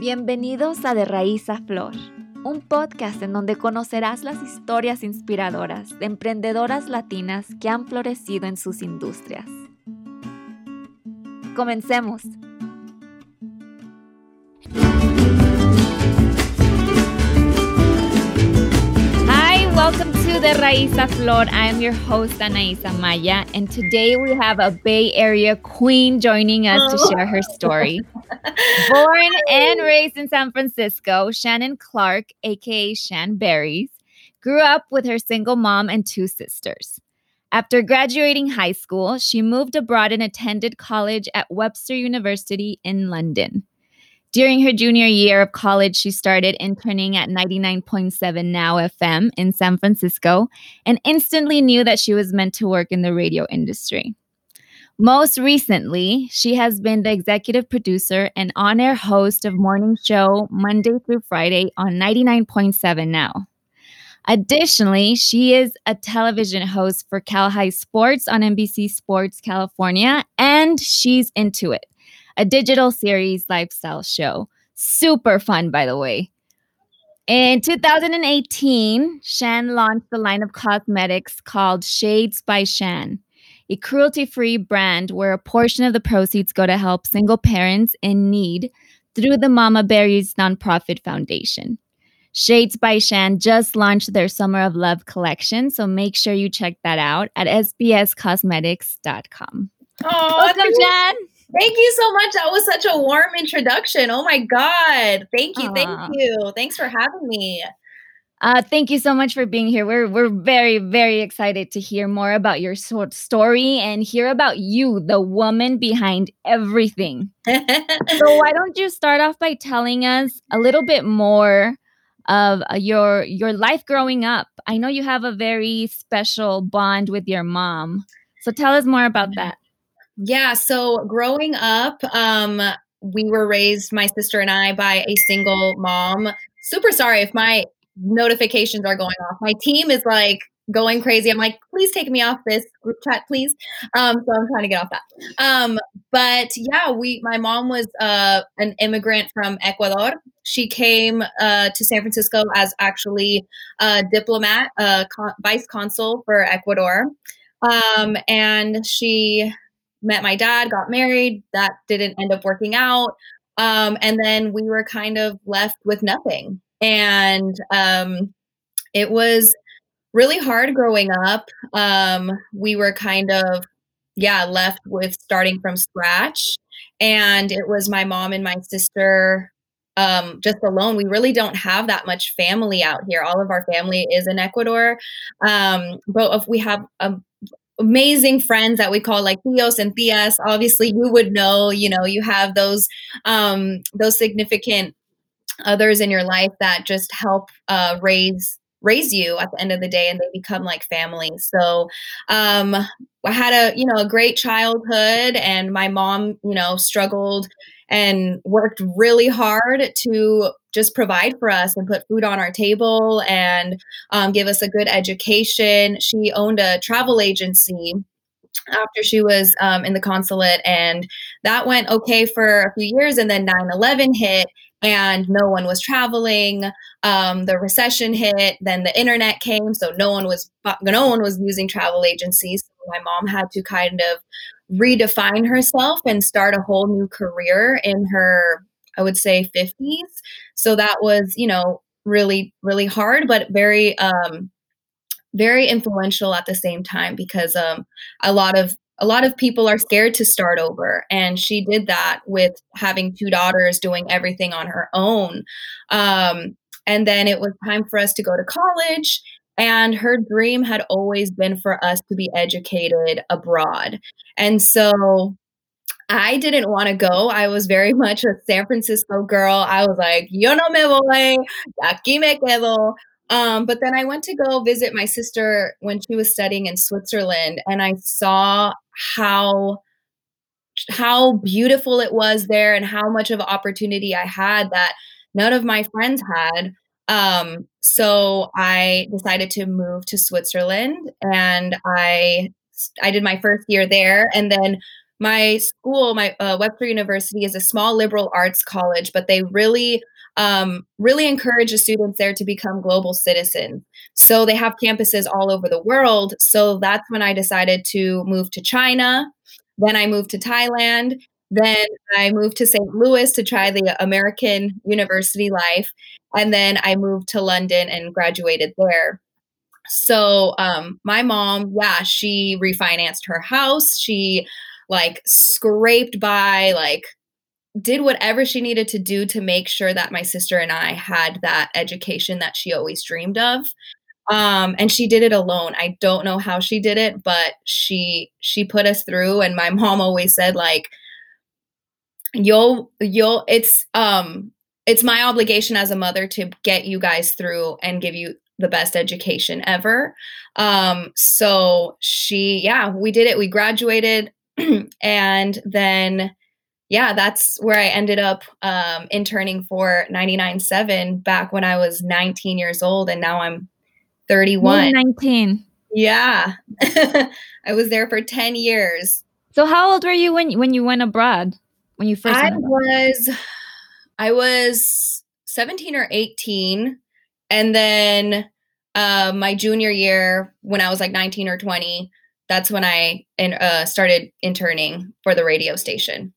Bienvenidos a De Raíz a Flor, un podcast en donde conocerás las historias inspiradoras de emprendedoras latinas que han florecido en sus industrias. Comencemos. Welcome to De Raiz a Flor. I'm your host, Anaisa Maya, and today we have a Bay Area queen joining us oh. to share her story. Born and raised in San Francisco, Shannon Clark, aka Shan Berries, grew up with her single mom and two sisters. After graduating high school, she moved abroad and attended college at Webster University in London. During her junior year of college, she started interning at 99.7 Now FM in San Francisco and instantly knew that she was meant to work in the radio industry. Most recently, she has been the executive producer and on air host of morning show Monday through Friday on 99.7 Now. Additionally, she is a television host for Cal High Sports on NBC Sports California, and she's into it a digital series lifestyle show. Super fun, by the way. In 2018, Shan launched a line of cosmetics called Shades by Shan, a cruelty free brand where a portion of the proceeds go to help single parents in need through the Mama Berries nonprofit foundation. Shades by Shan just launched their Summer of Love collection, so make sure you check that out at sbscosmetics.com. Oh, Welcome, Shan. Thank you so much. That was such a warm introduction. Oh my God. Thank you. Aww. Thank you. Thanks for having me. Uh, thank you so much for being here. We're we're very very excited to hear more about your sort story and hear about you, the woman behind everything. so why don't you start off by telling us a little bit more of uh, your your life growing up? I know you have a very special bond with your mom. So tell us more about that. Yeah. So growing up, um, we were raised, my sister and I, by a single mom. Super sorry if my notifications are going off. My team is like going crazy. I'm like, please take me off this group chat, please. Um, so I'm trying to get off that. Um, but yeah, we, my mom was uh, an immigrant from Ecuador. She came uh, to San Francisco as actually a diplomat, a con- vice consul for Ecuador. Um, and she met my dad, got married. That didn't end up working out. Um, and then we were kind of left with nothing. And um, it was really hard growing up. Um, we were kind of, yeah, left with starting from scratch. And it was my mom and my sister um, just alone. We really don't have that much family out here. All of our family is in Ecuador. Um, but if we have a amazing friends that we call like Tíos and Tías. Obviously, you would know, you know, you have those um, those significant others in your life that just help uh, raise raise you at the end of the day and they become like family so um i had a you know a great childhood and my mom you know struggled and worked really hard to just provide for us and put food on our table and um, give us a good education. She owned a travel agency after she was um, in the consulate, and that went okay for a few years. And then 9 11 hit, and no one was traveling. Um, the recession hit, then the internet came, so no one was no one was using travel agencies. So my mom had to kind of redefine herself and start a whole new career in her I would say 50s. So that was, you know, really really hard but very um very influential at the same time because um a lot of a lot of people are scared to start over and she did that with having two daughters doing everything on her own um and then it was time for us to go to college and her dream had always been for us to be educated abroad. And so I didn't want to go. I was very much a San Francisco girl. I was like, yo no me voy, aquí me quedo. Um, but then I went to go visit my sister when she was studying in Switzerland, and I saw how how beautiful it was there and how much of opportunity I had that none of my friends had. Um, so I decided to move to Switzerland and I I did my first year there and then my school, my uh, Webster University, is a small liberal arts college, but they really um, really encourage the students there to become global citizens. So they have campuses all over the world. So that's when I decided to move to China. Then I moved to Thailand. Then I moved to St. Louis to try the American university life. And then I moved to London and graduated there. So um, my mom, yeah, she refinanced her house. She like scraped by, like did whatever she needed to do to make sure that my sister and I had that education that she always dreamed of. Um, and she did it alone. I don't know how she did it, but she she put us through. And my mom always said like, "You'll you'll it's um it's my obligation as a mother to get you guys through and give you the best education ever." Um, so she yeah, we did it. We graduated, and then yeah, that's where I ended up um, interning for 99.7 back when I was 19 years old, and now I'm 31. 19. Yeah, I was there for 10 years. So how old were you when when you went abroad? When you first? I was, I was 17 or 18, and then uh, my junior year when I was like 19 or 20, that's when I in, uh, started interning for the radio station.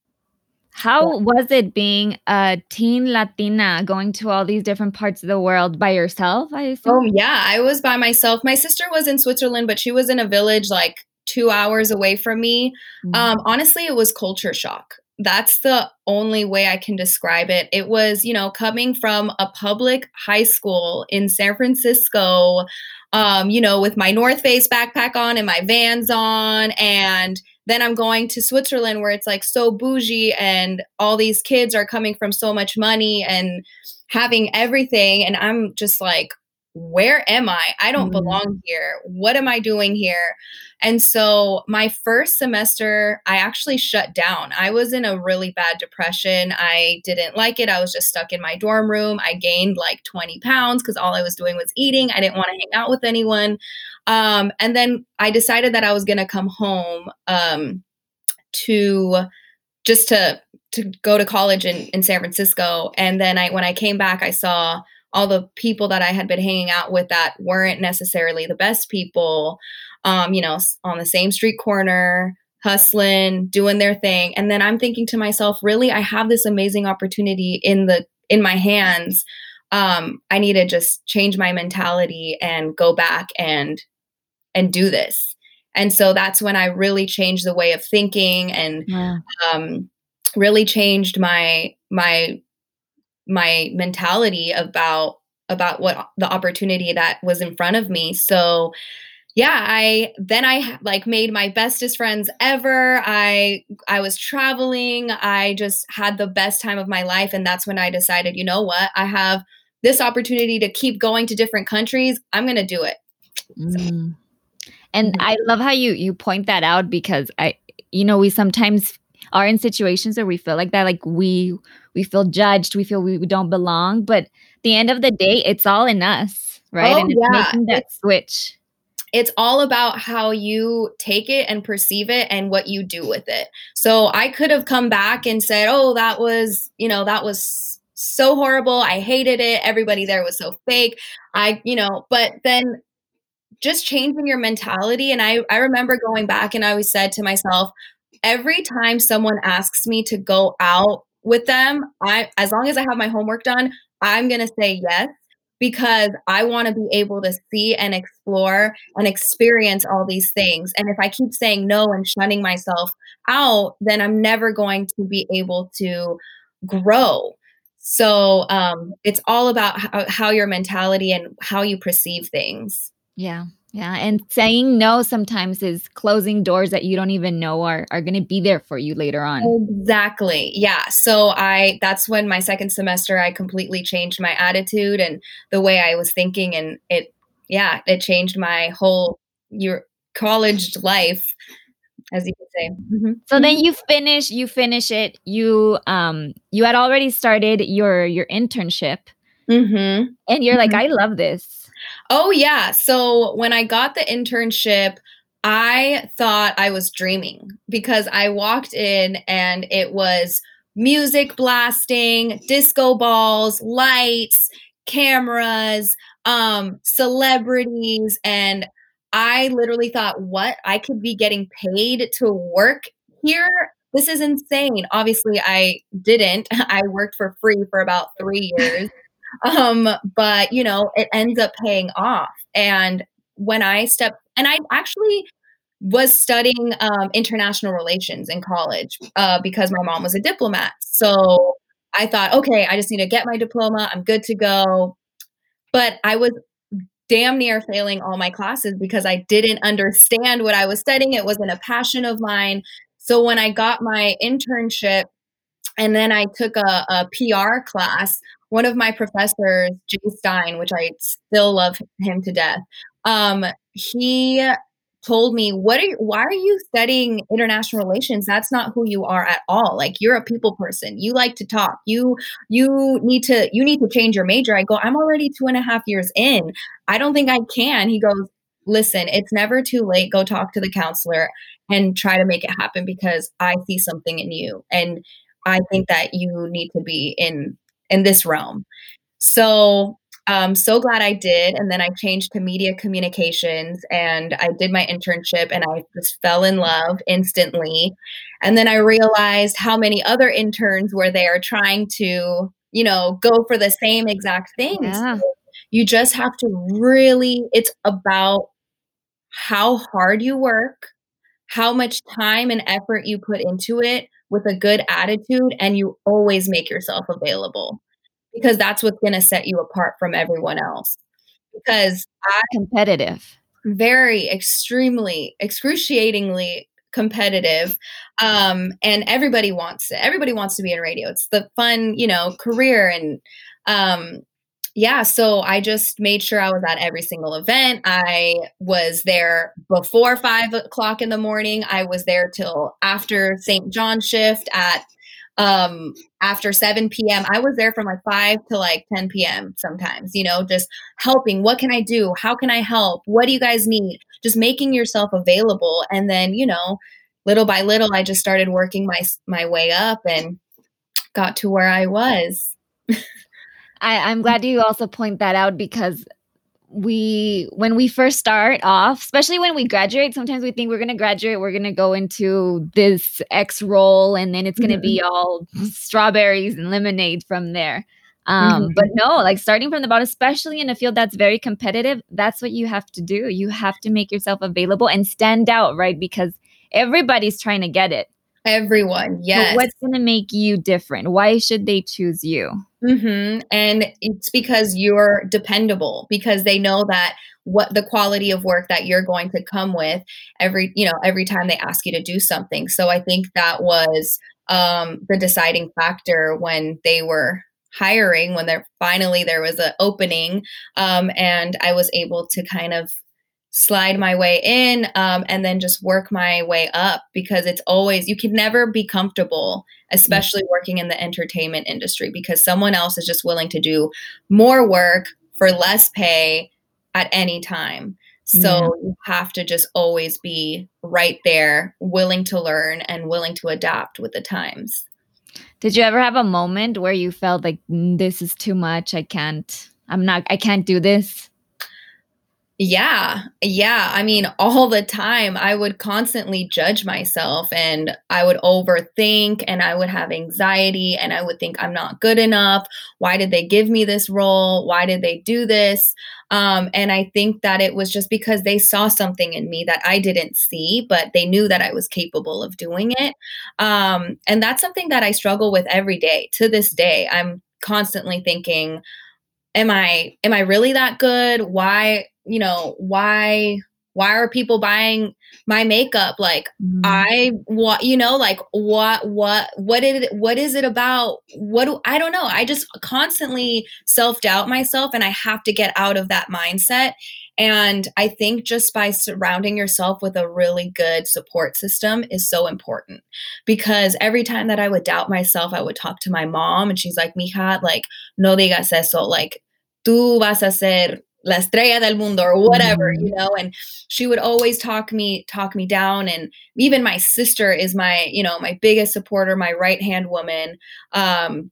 How was it being a teen Latina going to all these different parts of the world by yourself? I assume? Oh yeah, I was by myself. My sister was in Switzerland, but she was in a village like two hours away from me. Mm-hmm. Um, honestly, it was culture shock. That's the only way I can describe it. It was, you know, coming from a public high school in San Francisco, um, you know, with my North Face backpack on and my vans on, and then I'm going to Switzerland where it's like so bougie and all these kids are coming from so much money and having everything. And I'm just like, where am I? I don't mm. belong here. What am I doing here? And so my first semester, I actually shut down. I was in a really bad depression. I didn't like it. I was just stuck in my dorm room. I gained like 20 pounds because all I was doing was eating. I didn't want to hang out with anyone. Um, and then I decided that I was going to come home um, to just to to go to college in, in San Francisco. And then I when I came back, I saw all the people that I had been hanging out with that weren't necessarily the best people, um, you know, on the same street corner, hustling, doing their thing. And then I'm thinking to myself, really, I have this amazing opportunity in the in my hands. Um, I need to just change my mentality and go back and and do this. And so that's when I really changed the way of thinking and yeah. um, really changed my my my mentality about about what the opportunity that was in front of me. So yeah, I then I like made my bestest friends ever. I I was traveling. I just had the best time of my life and that's when I decided, you know what? I have this opportunity to keep going to different countries. I'm going to do it. Mm. And mm-hmm. I love how you you point that out because I you know we sometimes are in situations where we feel like that like we we feel judged, we feel we, we don't belong, but the end of the day it's all in us, right? Oh, and it's yeah. making that it's, switch. It's all about how you take it and perceive it and what you do with it. So I could have come back and said, "Oh, that was, you know, that was so horrible. I hated it. Everybody there was so fake." I, you know, but then just changing your mentality. And I, I remember going back and I always said to myself, every time someone asks me to go out with them, I as long as I have my homework done, I'm gonna say yes because I want to be able to see and explore and experience all these things. And if I keep saying no and shunning myself out, then I'm never going to be able to grow. So um, it's all about how, how your mentality and how you perceive things. Yeah. Yeah. And saying no sometimes is closing doors that you don't even know are, are going to be there for you later on. Exactly. Yeah. So I, that's when my second semester, I completely changed my attitude and the way I was thinking. And it, yeah, it changed my whole your college life as you could say. Mm-hmm. So then you finish, you finish it. You um you had already started your your internship, mm-hmm. and you're mm-hmm. like, I love this. Oh, yeah. So when I got the internship, I thought I was dreaming because I walked in and it was music blasting, disco balls, lights, cameras, um, celebrities, and I literally thought, what? I could be getting paid to work here? This is insane. Obviously, I didn't. I worked for free for about three years. Um, but, you know, it ends up paying off. And when I stepped, and I actually was studying um, international relations in college uh, because my mom was a diplomat. So I thought, okay, I just need to get my diploma. I'm good to go. But I was damn near failing all my classes because I didn't understand what I was studying. It wasn't a passion of mine. So when I got my internship and then I took a, a PR class, one of my professors, Jay Stein, which I still love him to death, um, he told me, "What are you, why are you studying international relations? That's not who you are at all. Like you're a people person. You like to talk. You you need to you need to change your major." I go, "I'm already two and a half years in. I don't think I can." He goes, "Listen, it's never too late. Go talk to the counselor and try to make it happen because I see something in you, and I think that you need to be in in this realm." So um, so glad I did. And then I changed to media communications and I did my internship and I just fell in love instantly. And then I realized how many other interns were there trying to, you know, go for the same exact things. Yeah. you just have to really, it's about how hard you work, how much time and effort you put into it with a good attitude, and you always make yourself available because that's what's going to set you apart from everyone else. Because I competitive, very extremely excruciatingly competitive um and everybody wants it. Everybody wants to be in radio. It's the fun you know career and um yeah so i just made sure i was at every single event. I was there before five o'clock in the morning. I was there till after st john shift at um after 7 p.m i was there from like 5 to like 10 p.m sometimes you know just helping. What can i do? How can i help? What do you guys need? Just making yourself available. And then you know little by little i just started working my my way up and got to where i was I, i'm glad you also point that out because we when we first start off especially when we graduate sometimes we think we're going to graduate we're going to go into this x role and then it's going to mm-hmm. be all strawberries and lemonade from there um, mm-hmm. but no like starting from the bottom especially in a field that's very competitive that's what you have to do you have to make yourself available and stand out right because everybody's trying to get it everyone yes but what's going to make you different why should they choose you Mm-hmm. And it's because you're dependable because they know that what the quality of work that you're going to come with every you know every time they ask you to do something. So I think that was um, the deciding factor when they were hiring when there finally there was an opening um, and I was able to kind of slide my way in um, and then just work my way up because it's always you can never be comfortable especially mm-hmm. working in the entertainment industry because someone else is just willing to do more work for less pay at any time so yeah. you have to just always be right there willing to learn and willing to adapt with the times did you ever have a moment where you felt like mm, this is too much i can't i'm not i can't do this yeah. Yeah. I mean, all the time, I would constantly judge myself and I would overthink and I would have anxiety and I would think I'm not good enough. Why did they give me this role? Why did they do this? Um, and I think that it was just because they saw something in me that I didn't see, but they knew that I was capable of doing it. Um, and that's something that I struggle with every day to this day. I'm constantly thinking, am i am i really that good why you know why why are people buying my makeup? Like mm. i what you know like what what what did it what is it about? What do i don't know. I just constantly self-doubt myself and i have to get out of that mindset. And i think just by surrounding yourself with a really good support system is so important. Because every time that i would doubt myself i would talk to my mom and she's like mija like no digas eso. Like tú vas a ser la estrella del mundo or whatever Mhm. you know and she would always talk me talk me down and even my sister is my you know my biggest supporter my right hand woman um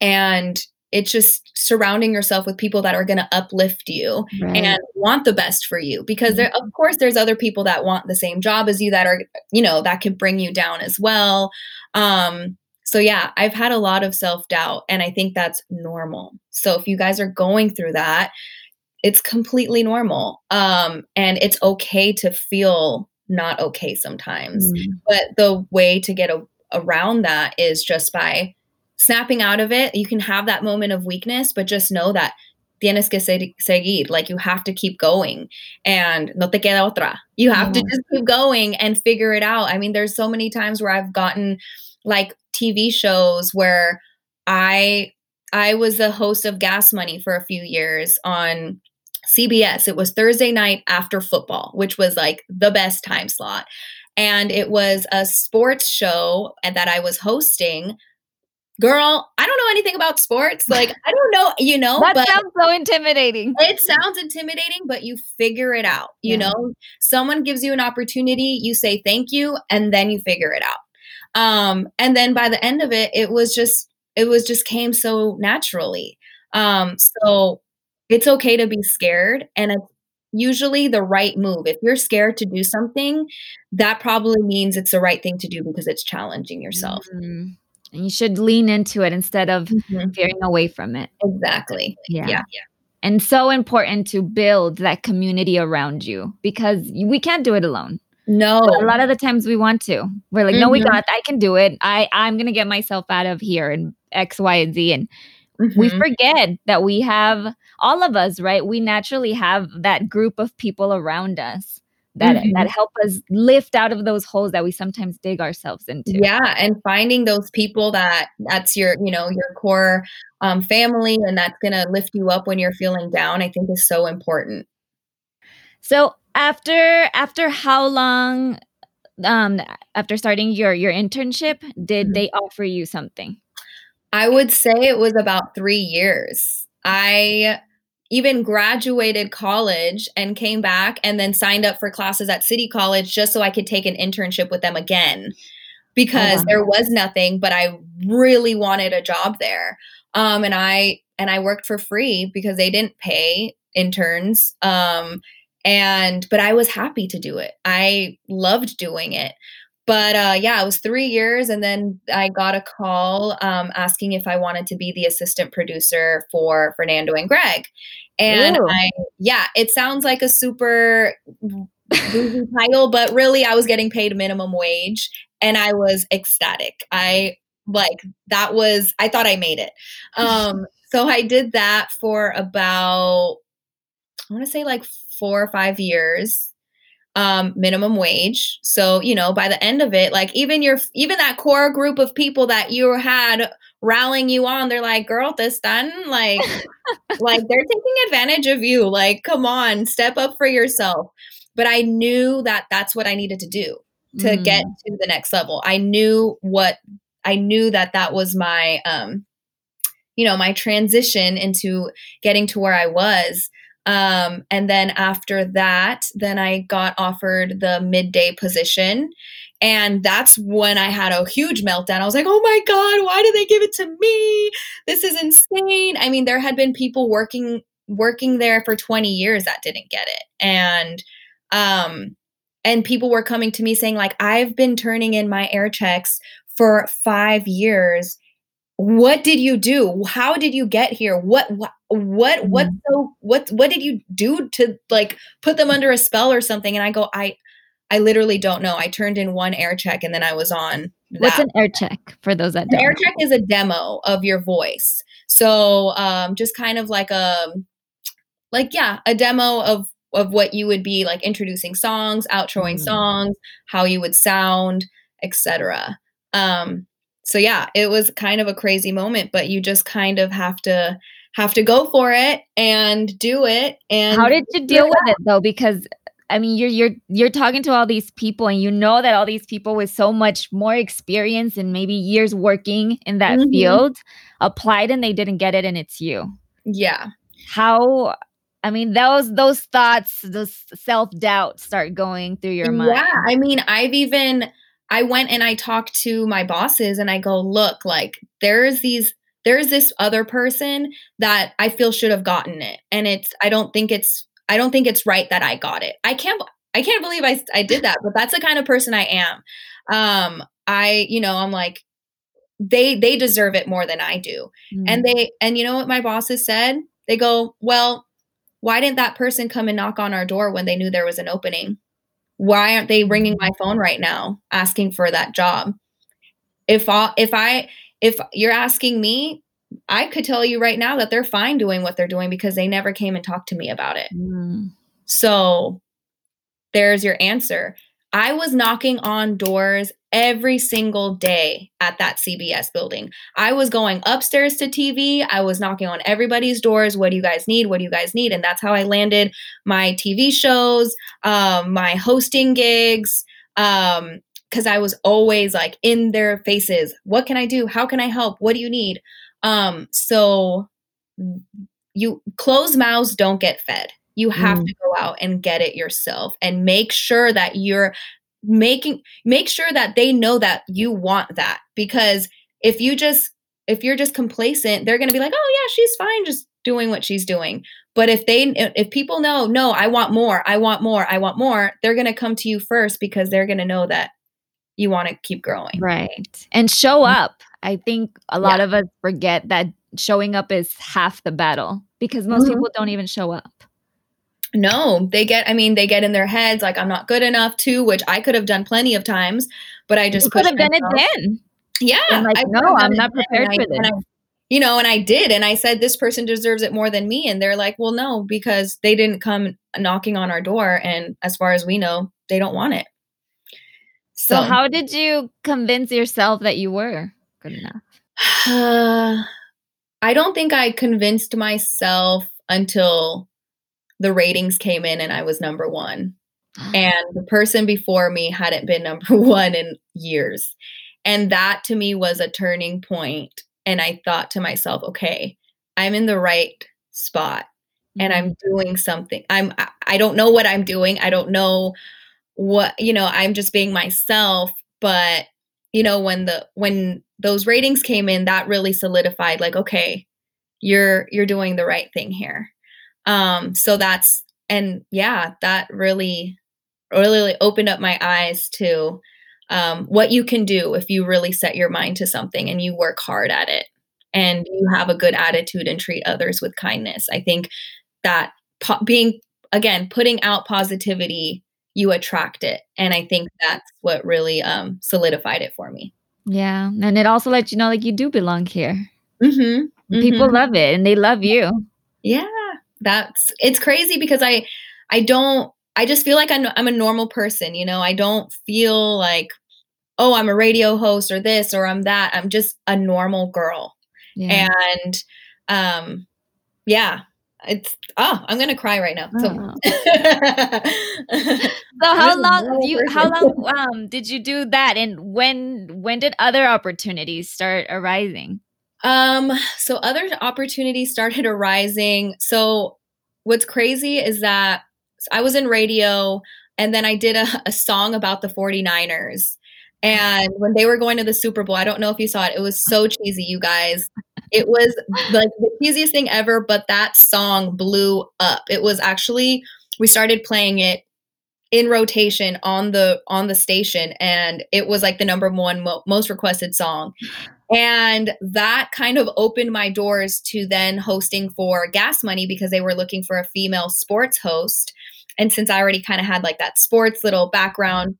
and it's just surrounding yourself with people that are going to uplift you Right. and want the best for you because there of course there's other people that want the same job as you that are you know that can bring you down as well um so yeah i've had a lot of self-doubt and i think that's normal so if you guys are going through that it's completely normal um and it's okay to feel not okay sometimes. Mm. but the way to get a, around that is just by snapping out of it. You can have that moment of weakness but just know that tienes que seguir like you have to keep going and no te queda otra. You have to just keep going and figure it out. I mean there's so many times where i've gotten like tv shows where i i was the host of gas money for a few years on CBS. It was Thursday night after football, which was like the best time slot. And it was a sports show that I was hosting. Girl, I don't know anything about sports. Like, I don't know, you know, that sounds so intimidating. it sounds intimidating, but you figure it out. You Yeah. know, someone gives you an opportunity, you say thank you, and then you figure it out. Um, and then by the end of it, it was just, it was just came so naturally. Um, so it's okay to be scared, and it's usually the right move. If you're scared to do something, that probably means it's the right thing to do because it's challenging yourself. Mm. And you should lean into it instead of Mhm. veering away from it. Exactly. Yeah. Yeah. yeah. And so important to build that community around you because we can't do it alone. No. But a lot of the times we want to. We're like, no, we Mhm. got I can do it. I I'm going to get myself out of here and X, Y, and Z. And we Mhm. forget that we have all of us, right? We naturally have that group of people around us that Mhm. that help us lift out of those holes that we sometimes dig ourselves into. Yeah, and finding those people that that's your, you know, your core um, family and that's going to lift you up when you're feeling down, I think is so important. So after after how long um after starting your your internship did Mhm. they offer you something? I would say it was about 3 years. I even graduated college and came back and then signed up for classes at City College just so I could take an internship with them again because wow. there was nothing but I really wanted a job there. Um and I and I worked for free because they didn't pay interns um and but I was happy to do it. I loved doing it. But uh, yeah, it was three years, and then I got a call um, asking if I wanted to be the assistant producer for Fernando and Greg. And Ooh. I, yeah, it sounds like a super title, but really, I was getting paid minimum wage, and I was ecstatic. I like that was I thought I made it. Um, so I did that for about I want to say like four or five years um minimum wage. So you know by the end of it like even your even that core group of people that you had rallying you on they're like girl this done like like they're taking advantage of you. Like come on step up for yourself. But i knew that that's what i needed to do to Mm. get to the next level. I knew what i knew that that was my um you know my transition into getting to where i was um, and then after that, then I got offered the midday position. And that's when I had a huge meltdown. I was like, oh my God, why did they give it to me? This is insane. I mean, there had been people working working there for 20 years that didn't get it. And um and people were coming to me saying, like, I've been turning in my air checks for five years what did you do how did you get here what what what what Mm. so what what did you do to like put them under a spell or something and i go i i literally don't know i turned in one air check and then i was on What's an air check for those that an don't? air check is a demo of your voice so um just kind of like a like yeah a demo of of what you would be like introducing songs outroing Mhm. songs how you would sound etc um so yeah it was kind of a crazy moment but you just kind of have to have to go for it and do it and How did you deal with it though? Because I mean, you're you're you're talking to all these people, and you know that all these people with so much more experience and maybe years working in that Mhm. field applied and they didn't get it, and it's you. yeah How I mean, those those thoughts, those self doubt start going through your mind. Yeah, I mean, I've even I went and I talked to my bosses and I go, look, like there's these there's this other person that I feel should have gotten it, and it's I don't think it's I don't think it's right that I got it. I can't I can't believe I I did that, but that's the kind of person I am. Um, I you know I'm like they they deserve it more than I do, mm. and they and you know what my bosses said? They go, well why didn't that person come and knock on our door when they knew there was an opening? Why aren't they ringing my phone right now asking for that job? If I, if I if you're asking me, I could tell you right now that they're fine doing what they're doing because they never came and talked to me about it. Mm. So there's your answer. I was knocking on doors every single day at that CBS building. I was going upstairs to TV. I was knocking on everybody's doors. What do you guys need? What do you guys need? And that's how I landed my TV shows, um, my hosting gigs. Um, because I was always like in their faces. What can I do? How can I help? What do you need? Um, so you closed mouths don't get fed. You have mm. to go out and get it yourself and make sure that you're making make sure that they know that you want that because if you just if you're just complacent they're going to be like oh yeah she's fine just doing what she's doing but if they if people know no i want more i want more i want more they're going to come to you first because they're going to know that you want to keep growing right and show mm-hmm. up i think a lot yeah. of us forget that showing up is half the battle because most mm-hmm. people don't even show up no, they get, I mean, they get in their heads like I'm not good enough too, which I could have done plenty of times, but I just could have done it then. Yeah. I'm like, no, I'm not prepared for this. I, you know, and I did. And I said, this person deserves it more than me. And they're like, well, no, because they didn't come knocking on our door. And as far as we know, they don't want it. So, so how did you convince yourself that you were good enough? Uh, I don't think I convinced myself until the ratings came in and I was number one. and the person before me hadn't been number one in years. And that to me was a turning point. And I thought to myself, okay, I'm in the right spot and I'm mm-hmm. doing something. I'm I don't know what I'm doing. I don't know what, you know, I'm just being myself, but you know, when the when those ratings came in, that really solidified like, okay, you're you're doing the right thing here. Um, so that's and yeah, that really really opened up my eyes to um, what you can do if you really set your mind to something and you work hard at it and you have a good attitude and treat others with kindness. I think that po- being again putting out positivity you attract it. And i think that's what really um, solidified it for me. Yeah. And it also lets you know like you do belong here. Mm-hmm. Mm-hmm. people love it and they love you. Yeah that's it's crazy because I I don't I just feel like I'm I'm a normal person, you know. I don't feel like oh, I'm a radio host or this or I'm that. I'm just a normal girl. Yeah. And um yeah, it's oh, I'm gonna cry right now. So, oh. so how long you how long um did you do that and when when did other opportunities start arising? Um, so other opportunities started arising. So what's crazy is that I was in radio and then I did a, a song about the 49ers. And when they were going to the Super Bowl, I don't know if you saw it, it was so cheesy, you guys. It was like the cheesiest thing ever, but that song blew up. It was actually, we started playing it in rotation on the on the station and it was like the number one mo- most requested song and that kind of opened my doors to then hosting for gas money because they were looking for a female sports host and since i already kind of had like that sports little background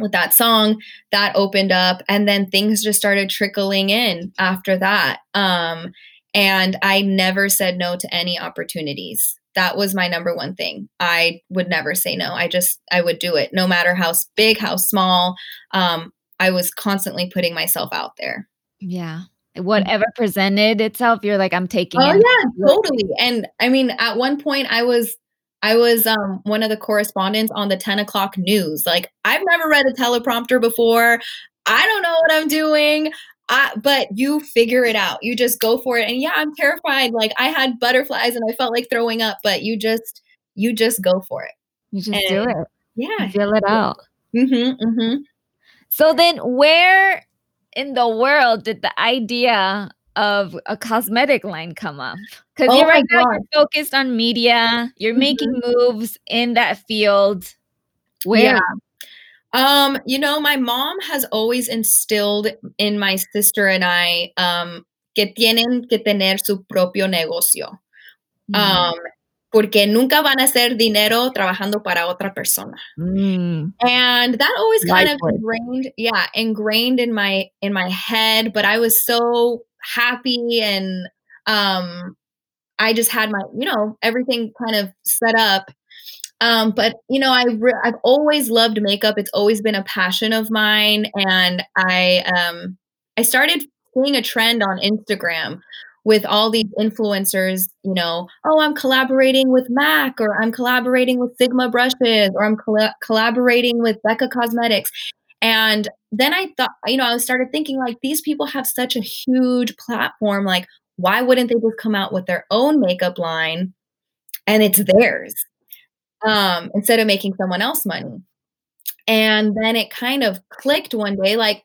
with that song that opened up and then things just started trickling in after that um and i never said no to any opportunities that was my number one thing. I would never say no. I just I would do it no matter how big, how small. Um, I was constantly putting myself out there. Yeah. Whatever presented itself, you're like, I'm taking oh, it. yeah, totally. And I mean, at one point I was I was um, one of the correspondents on the 10 o'clock news. Like, I've never read a teleprompter before. I don't know what I'm doing. I, but you figure it out. You just go for it. And yeah, I'm terrified. Like I had butterflies and I felt like throwing up, but you just you just go for it. You just and, do it. Yeah. Feel it out. Mm-hmm, mm-hmm. So then where in the world did the idea of a cosmetic line come up? Because oh you're right now you're focused on media, you're mm-hmm. making moves in that field. Where? Yeah. Um, you know, my mom has always instilled in my sister and I um que tienen que tener su propio negocio. Mm. Um, porque nunca van a hacer dinero trabajando para otra persona. Mm. And that always kind of ingrained, yeah, ingrained in my in my head, but I was so happy and um I just had my, you know, everything kind of set up um, but you know, I re- I've always loved makeup. It's always been a passion of mine, and I um, I started seeing a trend on Instagram with all these influencers. You know, oh, I'm collaborating with MAC, or I'm collaborating with Sigma brushes, or I'm coll- collaborating with Becca Cosmetics. And then I thought, you know, I started thinking like these people have such a huge platform. Like, why wouldn't they just come out with their own makeup line and it's theirs? um, instead of making someone else money. And then it kind of clicked one day like,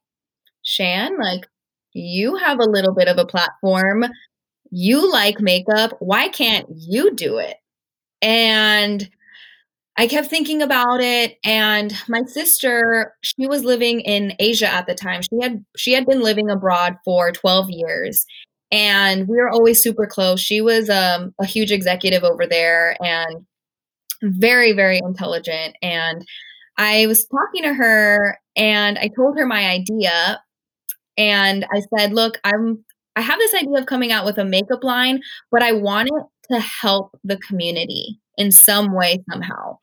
Shan, like, you have a little bit of a platform. You like makeup. Why can't you do it? And I kept thinking about it and my sister, she was living in Asia at the time. She had she had been living abroad for 12 years and we were always super close. She was um, a huge executive over there and very, very intelligent. And I was talking to her and I told her my idea. And I said, look, I'm I have this idea of coming out with a makeup line, but I want it to help the community in some way somehow.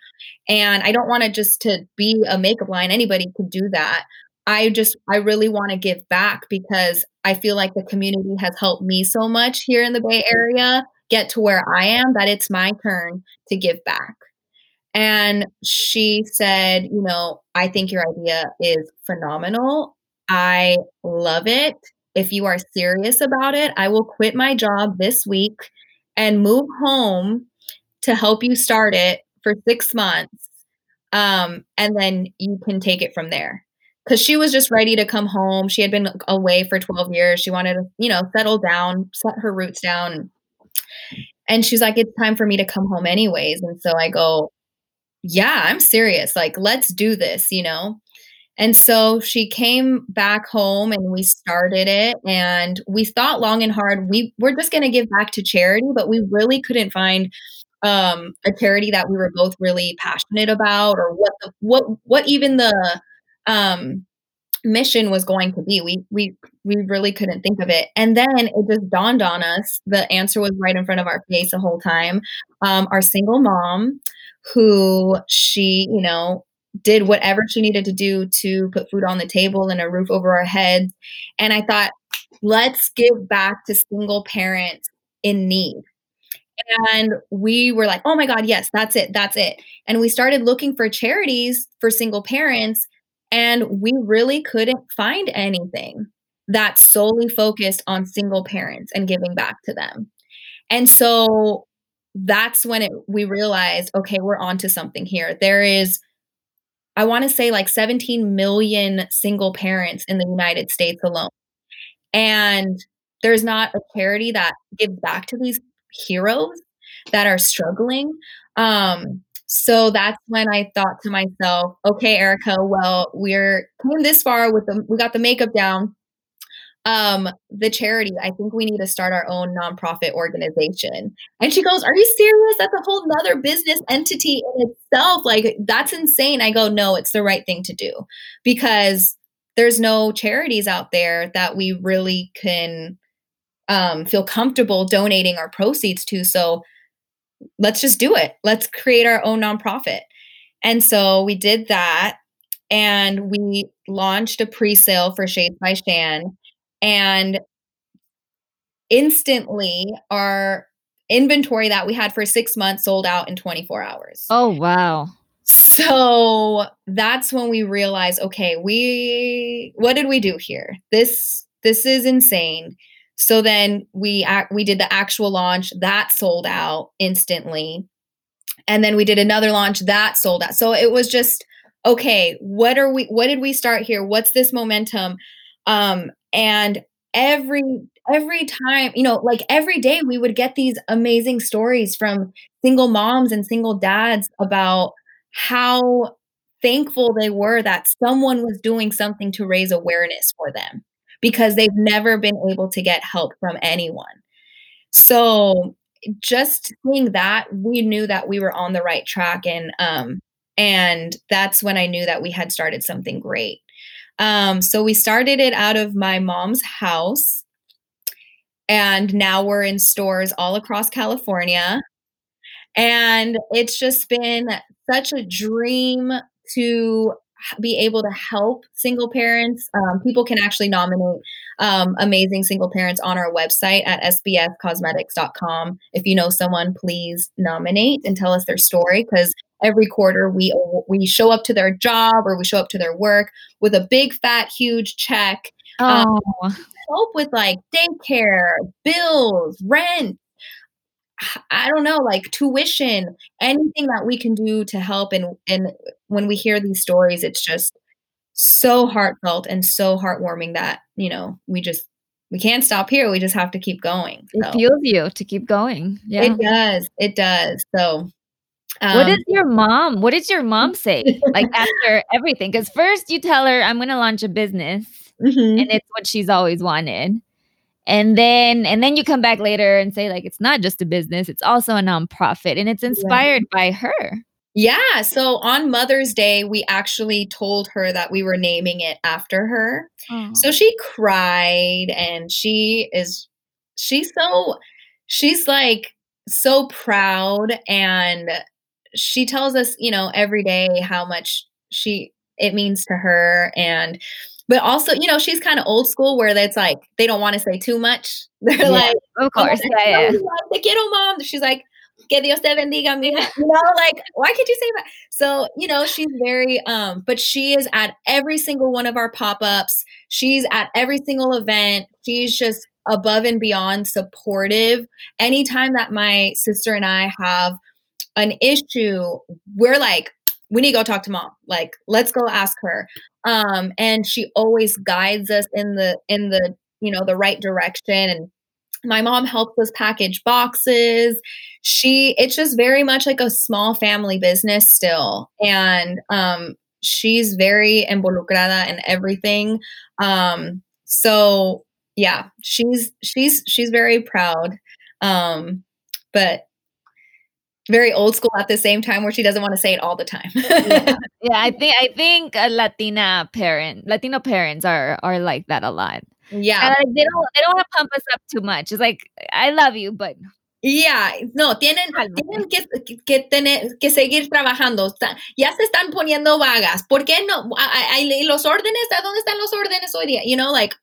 And I don't want it just to be a makeup line. Anybody could do that. I just I really want to give back because I feel like the community has helped me so much here in the Bay Area get to where I am that it's my turn to give back. And she said, You know, I think your idea is phenomenal. I love it. If you are serious about it, I will quit my job this week and move home to help you start it for six months. Um, and then you can take it from there. Because she was just ready to come home. She had been away for 12 years. She wanted to, you know, settle down, set her roots down. And she's like, it's time for me to come home, anyways. And so I go, yeah, I'm serious. Like, let's do this, you know? And so she came back home and we started it and we thought long and hard. We we're just going to give back to charity, but we really couldn't find um, a charity that we were both really passionate about or what the, what what even the um, mission was going to be. We we we really couldn't think of it. And then it just dawned on us. The answer was right in front of our face the whole time. Um, our single mom who she, you know, did whatever she needed to do to put food on the table and a roof over our heads. And I thought, let's give back to single parents in need. And we were like, oh my God, yes, that's it, that's it. And we started looking for charities for single parents, and we really couldn't find anything that solely focused on single parents and giving back to them. And so that's when it, we realized, okay, we're onto something here. There is, I want to say, like 17 million single parents in the United States alone. And there's not a charity that gives back to these heroes that are struggling. Um, so that's when I thought to myself, okay, Erica, well, we're came this far with the we got the makeup down um the charity i think we need to start our own nonprofit organization. And she goes are you serious? That's a whole nother business entity in itself. Like that's insane. I go no it's the right thing to do because there's no charities out there that we really can um, feel comfortable donating our proceeds to. So let's just do it. Let's create our own nonprofit. And so we did that and we launched a pre-sale for Shades by Shan and instantly our inventory that we had for six months sold out in 24 hours. Oh, wow. So that's when we realized okay, we, what did we do here? This, this is insane. So then we act, we did the actual launch that sold out instantly. And then we did another launch that sold out. So it was just okay, what are we what did we start here? What's this momentum? Um and every every time, you know, like every day we would get these amazing stories from single moms and single dads about how thankful they were that someone was doing something to raise awareness for them because they've never been able to get help from anyone. So just seeing that, we knew that we were on the right track and um and that's when I knew that we had started something great. Um so we started it out of my mom's house and now we're in stores all across California. And it's just been such a dream to be able to help single parents. Um, people can actually nominate um, amazing single parents on our website at sbscosmetics.com. If you know someone, please nominate and tell us their story because every quarter we we show up to their job or we show up to their work with a big fat huge check. Um, oh. Um, help with like daycare, bills, rent, I don't know, like tuition, anything that we can do to help. And and when we hear these stories, it's just so heartfelt and so heartwarming that you know we just we can't stop here. We just have to keep going. So. It fuels you to keep going. Yeah, it does. It does. So. Um, what does your mom? What does your mom say? like after everything, because first you tell her, "I'm going to launch a business," mm-hmm. and it's what she's always wanted and then and then you come back later and say like it's not just a business it's also a nonprofit and it's inspired yeah. by her yeah so on mother's day we actually told her that we were naming it after her Aww. so she cried and she is she's so she's like so proud and she tells us you know every day how much she it means to her and but also, you know, she's kind of old school where it's like they don't want to say too much. They're yeah, like, of course, oh, yeah, yeah. Quiero, mom. She's like, que Dios te bendiga, mija. You know, like, why could you say that? So, you know, she's very, um, but she is at every single one of our pop ups. She's at every single event. She's just above and beyond supportive. Anytime that my sister and I have an issue, we're like, we need to go talk to mom. Like, let's go ask her. Um, and she always guides us in the in the you know the right direction. And my mom helps us package boxes. She it's just very much like a small family business still. And um she's very involucrada in everything. Um, so yeah, she's she's she's very proud. Um, but very old school at the same time where she doesn't want to say it all the time. yeah. yeah. I think I think a Latina parent, Latino parents are are like that a lot. Yeah, and, like, they don't they don't want to pump us up too much. It's like I love you, but yeah, no, tienen, tienen que, que, tener, que seguir trabajando. Ya se están poniendo vagas. ¿Por qué no? Hay los órdenes, ¿a dónde están los órdenes hoy día? You know, like,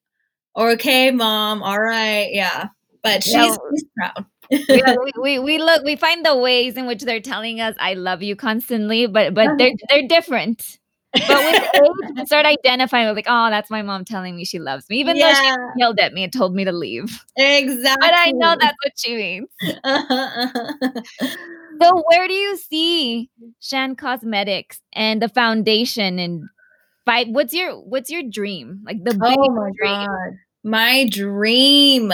okay, mom, all right, yeah. But she's, no. she's proud yeah, we, we, we look we find the ways in which they're telling us I love you constantly, but but they're they're different. But with age, we start identifying like, oh, that's my mom telling me she loves me, even yeah. though she yelled at me and told me to leave. Exactly. But I know that's what she means. so where do you see Shan Cosmetics and the foundation and fight? What's your what's your dream? Like the oh my dream. god, my dream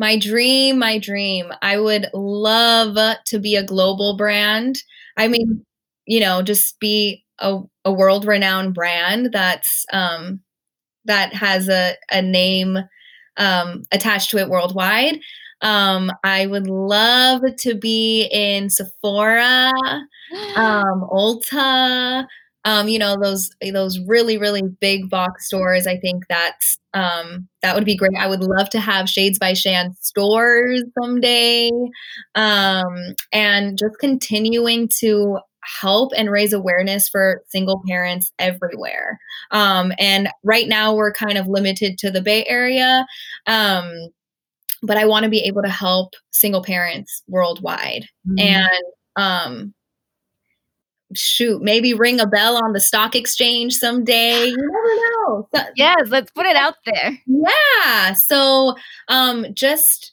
my dream, my dream. I would love to be a global brand. I mean, you know, just be a, a world renowned brand that's um, that has a, a name um, attached to it worldwide. Um, I would love to be in Sephora, um, Ulta, um, you know those those really really big box stores i think that's um, that would be great. I would love to have shades by shan stores someday. Um, and just continuing to help and raise awareness for single parents everywhere. Um, and right now we're kind of limited to the bay area um, but i want to be able to help single parents worldwide. Mm-hmm. and um, shoot, maybe ring a bell on the stock exchange someday. You never know. So, yes, let's put it out there. Yeah. So um just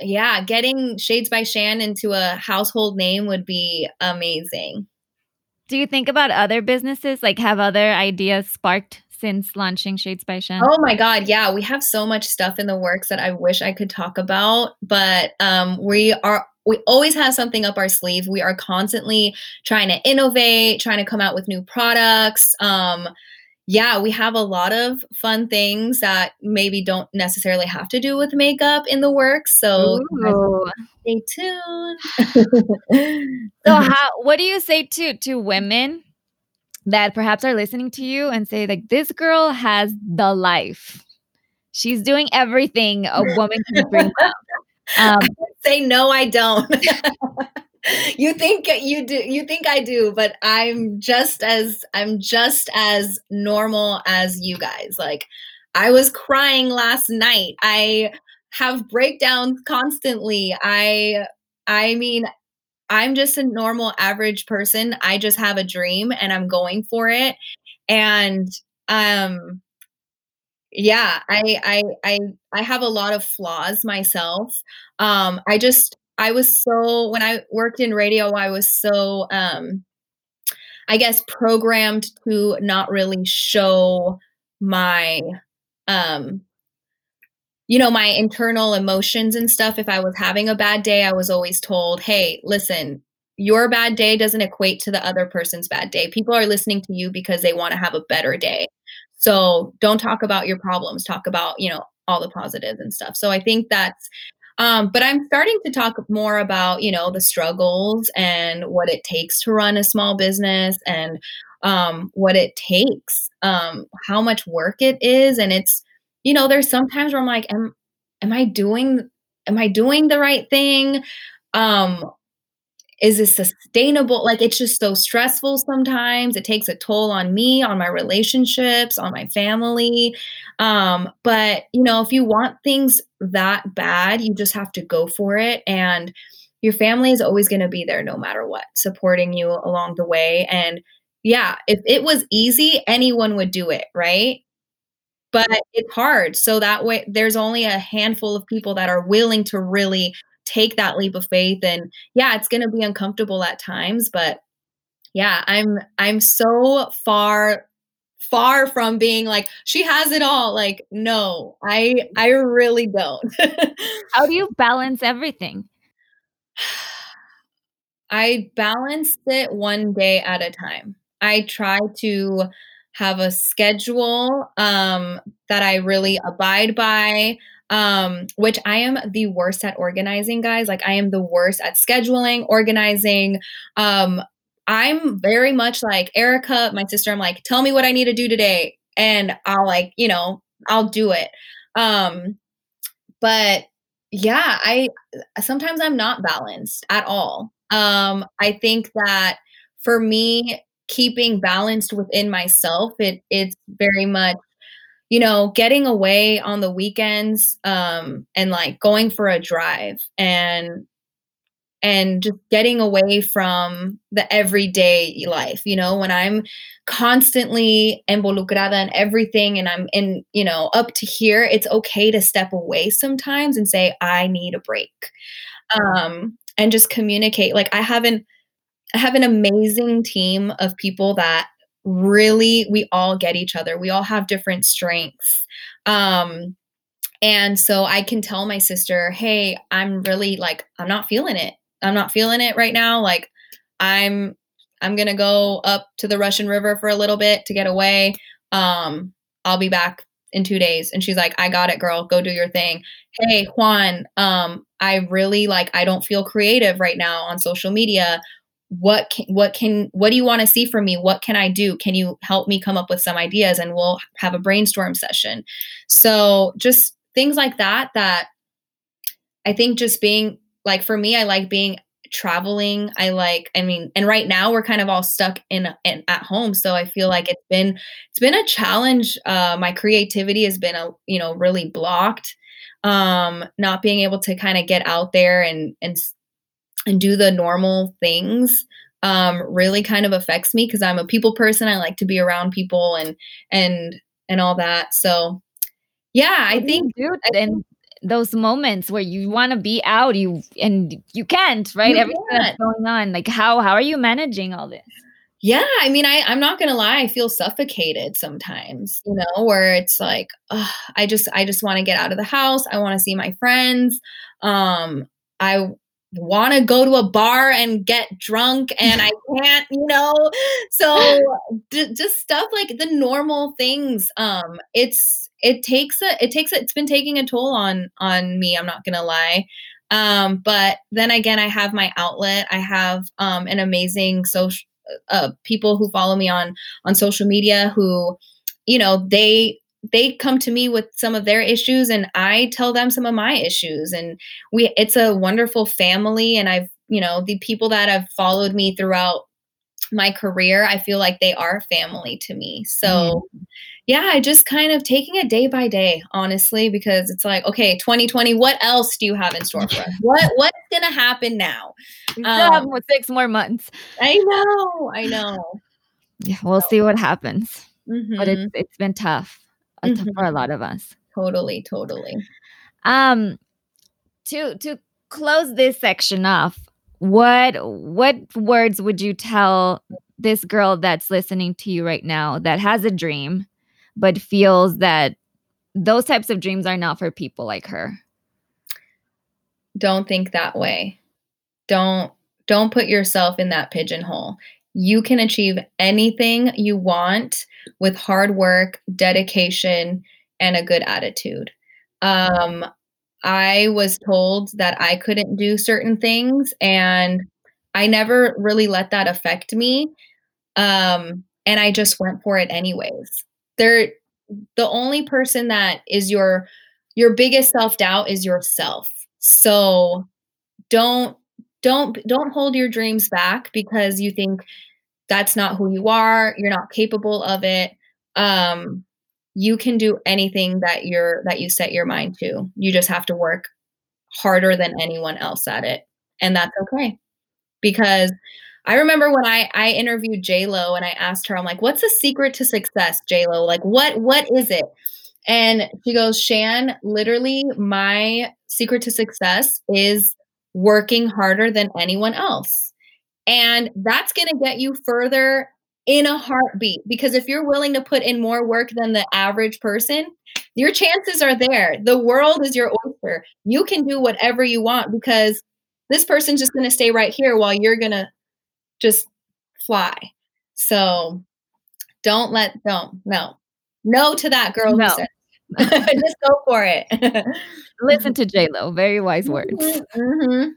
yeah, getting Shades by Shan into a household name would be amazing. Do you think about other businesses? Like have other ideas sparked since launching Shades by Shan? Oh my God, yeah, we have so much stuff in the works that I wish I could talk about, but um, we are we always have something up our sleeve. We are constantly trying to innovate, trying to come out with new products. Um, yeah, we have a lot of fun things that maybe don't necessarily have to do with makeup in the works. So stay tuned. so how what do you say to to women that perhaps are listening to you and say like this girl has the life. She's doing everything a woman can dream of. Um, say no, I don't. you think you do you think I do, but I'm just as I'm just as normal as you guys. Like I was crying last night. I have breakdowns constantly. I I mean, I'm just a normal average person. I just have a dream and I'm going for it. And um yeah, I I I I have a lot of flaws myself. Um I just I was so when I worked in radio, I was so um I guess programmed to not really show my um you know, my internal emotions and stuff. If I was having a bad day, I was always told, hey, listen, your bad day doesn't equate to the other person's bad day. People are listening to you because they want to have a better day. So don't talk about your problems, talk about, you know, all the positives and stuff. So I think that's um, but I'm starting to talk more about, you know, the struggles and what it takes to run a small business and um, what it takes, um, how much work it is. And it's, you know, there's sometimes where I'm like, am, am I doing, am I doing the right thing? Um, is this sustainable? Like it's just so stressful sometimes. It takes a toll on me, on my relationships, on my family. Um, but you know, if you want things that bad, you just have to go for it. And your family is always going to be there no matter what, supporting you along the way. And yeah, if it was easy, anyone would do it, right? But it's hard. So that way, there's only a handful of people that are willing to really take that leap of faith and yeah it's going to be uncomfortable at times but yeah i'm i'm so far far from being like she has it all. Like no i i really don't. How do you balance everything? I balance it one day at a time. I try to have a schedule um, that i really abide by um, which I am the worst at organizing, guys. Like I am the worst at scheduling, organizing. Um, I'm very much like Erica, my sister. I'm like, tell me what I need to do today, and I'll like, you know, I'll do it. Um, but yeah, I sometimes I'm not balanced at all. Um, I think that for me, keeping balanced within myself, it it's very much you know, getting away on the weekends um, and like going for a drive and and just getting away from the everyday life you know when i'm constantly involucrada in everything and i'm in you know up to here it's okay to step away sometimes and say i need a break um and just communicate like i haven't i have an amazing team of people that really we all get each other. We all have different strengths. Um and so i can tell my sister hey i'm really like i'm not feeling it. I'm not feeling it right now. Like i'm i'm gonna go up to the russian river for a little bit to get away. Um i'll be back in two days. And she's like i got it girl. Go do your thing. Hey juan um i really like i don't feel creative right now on social media what can, what can what do you want to see from me? What can i do? Can you help me come up with some ideas and we'll have a brainstorm session? So just things like that that i think just being like for me i like being traveling. I like i mean and right now we're kind of all stuck in, in at home so i feel like it's been it's been a challenge. Uh my creativity has been a you know really blocked. Um not being able to kind of get out there and and and do the normal things um, really kind of affects me because I'm a people person. I like to be around people and and and all that. So yeah, I think dude, and those moments where you want to be out, you and you can't, right? You Everything can't. that's going on. Like how how are you managing all this? Yeah, I mean, I I'm not gonna lie, I feel suffocated sometimes, you know, where it's like, I just I just want to get out of the house. I want to see my friends. Um, I want to go to a bar and get drunk and I can't, you know. So d- just stuff like the normal things. Um, it's it takes a it takes a, it's been taking a toll on on me. I'm not gonna lie. Um, but then again, I have my outlet. I have um, an amazing social uh, people who follow me on on social media who you know they they come to me with some of their issues and I tell them some of my issues. And we it's a wonderful family and I've you know the people that have followed me throughout my career I feel like they are family to me. So mm-hmm. yeah I just kind of taking it day by day honestly because it's like okay 2020 what else do you have in store for us? What what's gonna happen now? We um, have six more months. I know I know. Yeah we'll so. see what happens. Mm-hmm. but it's it's been tough mm-hmm. for a lot of us. Totally, totally. Um, to to close this section off, what what words would you tell this girl that's listening to you right now that has a dream, but feels that those types of dreams are not for people like her? Don't think that way. Don't don't put yourself in that pigeonhole. You can achieve anything you want with hard work, dedication, and a good attitude. Um, I was told that I couldn't do certain things, and I never really let that affect me. Um, and I just went for it anyways. There, the only person that is your your biggest self doubt is yourself. So don't don't don't hold your dreams back because you think that's not who you are you're not capable of it um you can do anything that you're that you set your mind to. You just have to work harder than anyone else at it and that's okay. Because i remember when i i interviewed j lo and i asked her i'm like what's the secret to success j lo like what what is it? And she goes shan literally my secret to success is working harder than anyone else and that's going to get you further in a heartbeat because if you're willing to put in more work than the average person, your chances are there. The world is your oyster. You can do whatever you want because this person's just going to stay right here while you're going to just fly. So don't let, don't, no, no to that girl. No. just go for it. Listen to J Lo. Very wise words. Mm-hmm.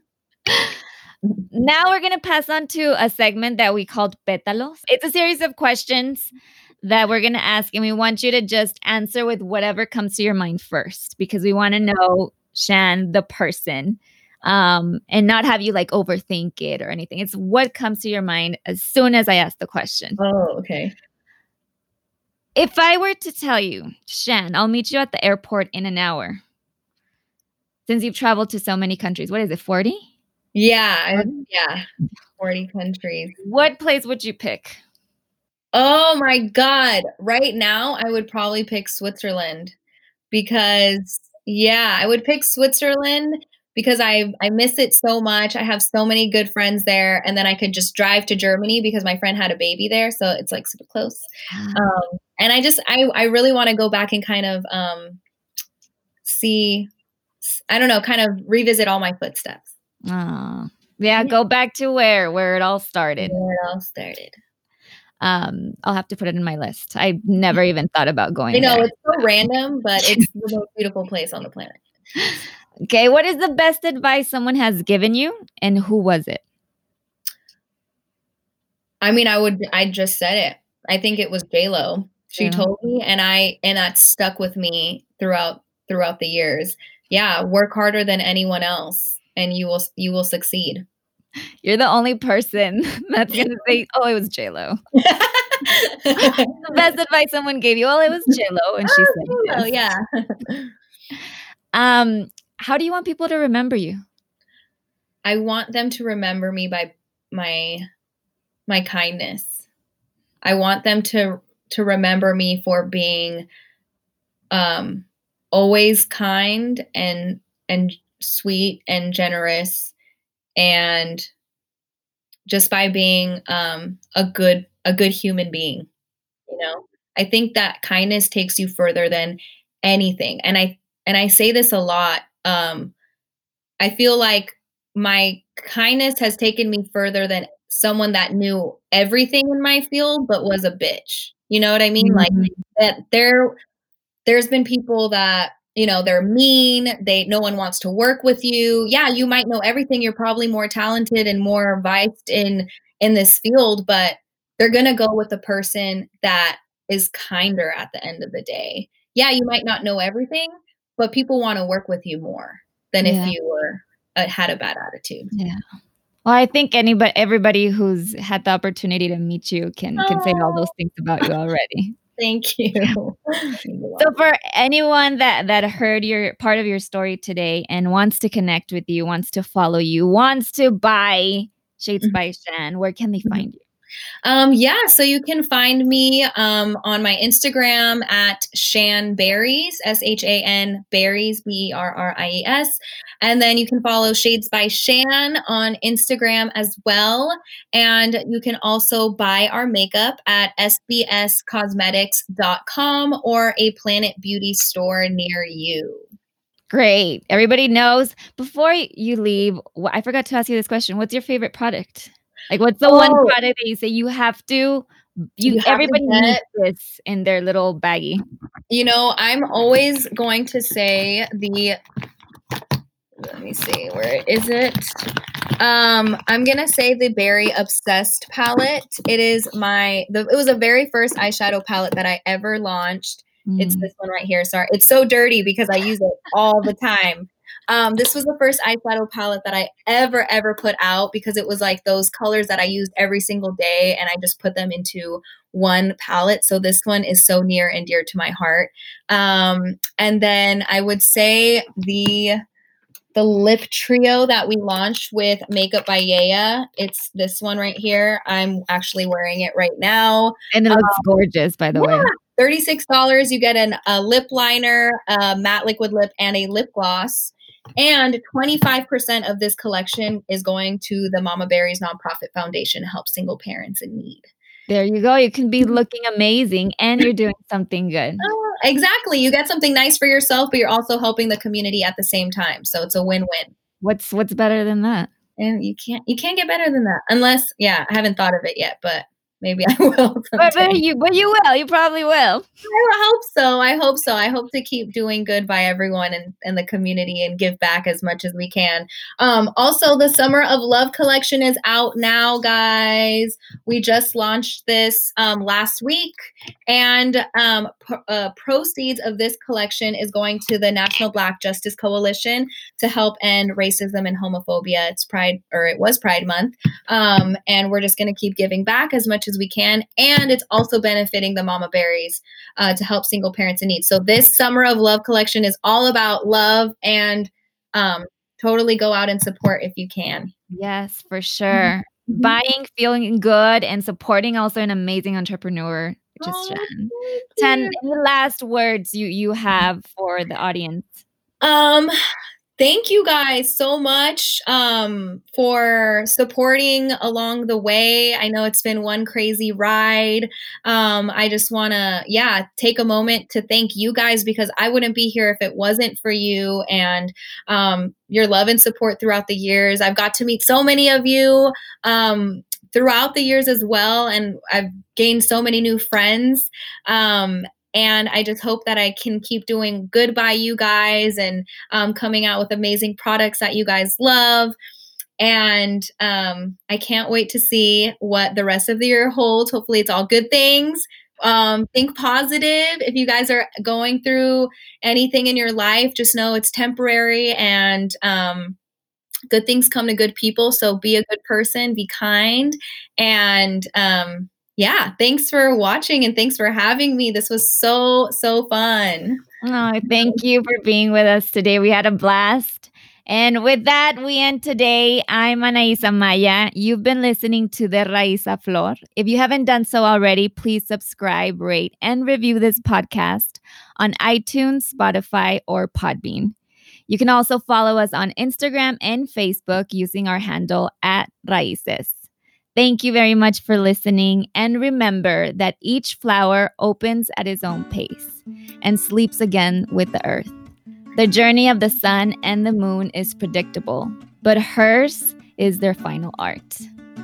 Now we're going to pass on to a segment that we called Pétalos. It's a series of questions that we're going to ask, and we want you to just answer with whatever comes to your mind first because we want to know Shan, the person, um, and not have you like overthink it or anything. It's what comes to your mind as soon as I ask the question. Oh, okay. If I were to tell you, Shan, I'll meet you at the airport in an hour. Since you've traveled to so many countries, what is it, 40? Yeah, yeah, 40 countries. What place would you pick? Oh my god. Right now I would probably pick Switzerland because yeah, I would pick Switzerland because I I miss it so much. I have so many good friends there and then I could just drive to Germany because my friend had a baby there, so it's like super close. Ah. Um, and I just I I really want to go back and kind of um see I don't know, kind of revisit all my footsteps. Oh, yeah, go back to where where it all started. Where it all started. Um, I'll have to put it in my list. I never even thought about going. I know there. it's so random, but it's the most beautiful place on the planet. Okay, what is the best advice someone has given you, and who was it? I mean, I would. I just said it. I think it was J Lo. She yeah. told me, and I and that stuck with me throughout throughout the years. Yeah, work harder than anyone else and you will you will succeed. You're the only person that's gonna say, "Oh, it was J Lo." the best advice someone gave you. Well, it was J Lo, and she oh, said, yes. "Yeah." um, how do you want people to remember you? I want them to remember me by my my kindness. I want them to to remember me for being um always kind and and sweet and generous and just by being um a good a good human being you know? I think that kindness takes you further than anything. And i and i say this a lot um i feel like my kindness has taken me further than someone that knew everything in my field but was a bitch. You know what i mean? Mm-hmm. like that there there's been people that you know they're mean they no one wants to work with you. Yeah you might know everything. You're probably more talented and more viced in in this field but they're going to go with the person that is kinder at the end of the day. Yeah you might not know everything but people want to work with you more than yeah. if you were uh, had a bad attitude. Yeah. Well, I think anybody, everybody who's had the opportunity to meet you can can say all those things about you already. Thank you. so for anyone that that heard your part of your story today and wants to connect with you, wants to follow you, wants to buy Shades mm-hmm. by Shan, where can they mm-hmm. find you? Um, yeah, so you can find me um, on my Instagram at Shan Berries, S H A N Berries, B E R R I E S. And then you can follow Shades by Shan on Instagram as well. And you can also buy our makeup at sbscosmetics.com or a Planet Beauty store near you. Great. Everybody knows. Before you leave, I forgot to ask you this question. What's your favorite product? Like, what's the oh. one product that you say you have to? You, you everybody needs this in their little baggie. You know, I'm always going to say the. Let me see, where is it? Um, I'm gonna say the Berry Obsessed palette. It is my. The, it was the very first eyeshadow palette that I ever launched. Mm. It's this one right here. Sorry, it's so dirty because I use it all the time. Um, this was the first eyeshadow palette that I ever, ever put out because it was like those colors that I used every single day and I just put them into one palette. So this one is so near and dear to my heart. Um, and then I would say the the lip trio that we launched with Makeup by Yaya. It's this one right here. I'm actually wearing it right now. And it looks um, gorgeous, by the yeah, way. $36. You get an, a lip liner, a matte liquid lip, and a lip gloss. And 25% of this collection is going to the Mama Berries Nonprofit Foundation to help single parents in need. There you go. You can be looking amazing and you're doing something good. Oh, exactly. You get something nice for yourself, but you're also helping the community at the same time. So it's a win-win. What's what's better than that? And you can't you can't get better than that. Unless, yeah, I haven't thought of it yet, but maybe I will. But, but, you, but you will. You probably will. I hope so. I hope so. I hope to keep doing good by everyone and, and the community and give back as much as we can. Um, also, the Summer of Love collection is out now, guys. We just launched this um, last week, and um, uh, proceeds of this collection is going to the National Black Justice Coalition to help end racism and homophobia. It's Pride, or it was Pride Month, um, and we're just going to keep giving back as much as we can. And it's also benefiting the Mama Berries uh, to help single parents in need. So this Summer of Love collection is all about love and um, totally go out and support if you can. Yes, for sure. Mm-hmm. Buying, feeling good, and supporting also an amazing entrepreneur just oh, Ten any last words you you have for the audience? Um thank you guys so much um, for supporting along the way. I know it's been one crazy ride. Um, I just want to, yeah, take a moment to thank you guys because I wouldn't be here if it wasn't for you and um, your love and support throughout the years. I've got to meet so many of you. Um, throughout the years as well. And I've gained so many new friends. Um, and I just hope that I can keep doing good by you guys and um, coming out with amazing products that you guys love. And um, I can't wait to see what the rest of the year holds. Hopefully, it's all good things. Um, think positive. If you guys are going through anything in your life, just know it's temporary and um, good things come to good people. So be a good person, be kind, and um, yeah, thanks for watching and thanks for having me. This was so, so fun. Oh, thank you for being with us today. We had a blast. And with that, we end today. I'm Anaisa Maya. You've been listening to De Raiz a Flor. If you haven't done so already, please subscribe, rate, and review this podcast on iTunes, Spotify, or Podbean. You can also follow us on Instagram and Facebook using our handle at Raices. Thank you very much for listening. And remember that each flower opens at its own pace and sleeps again with the earth. The journey of the sun and the moon is predictable, but hers is their final art.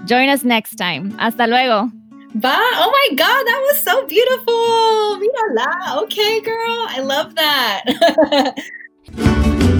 Join us next time. Hasta luego. Bye. Oh my God, that was so beautiful. Mira la. Okay, girl. I love that.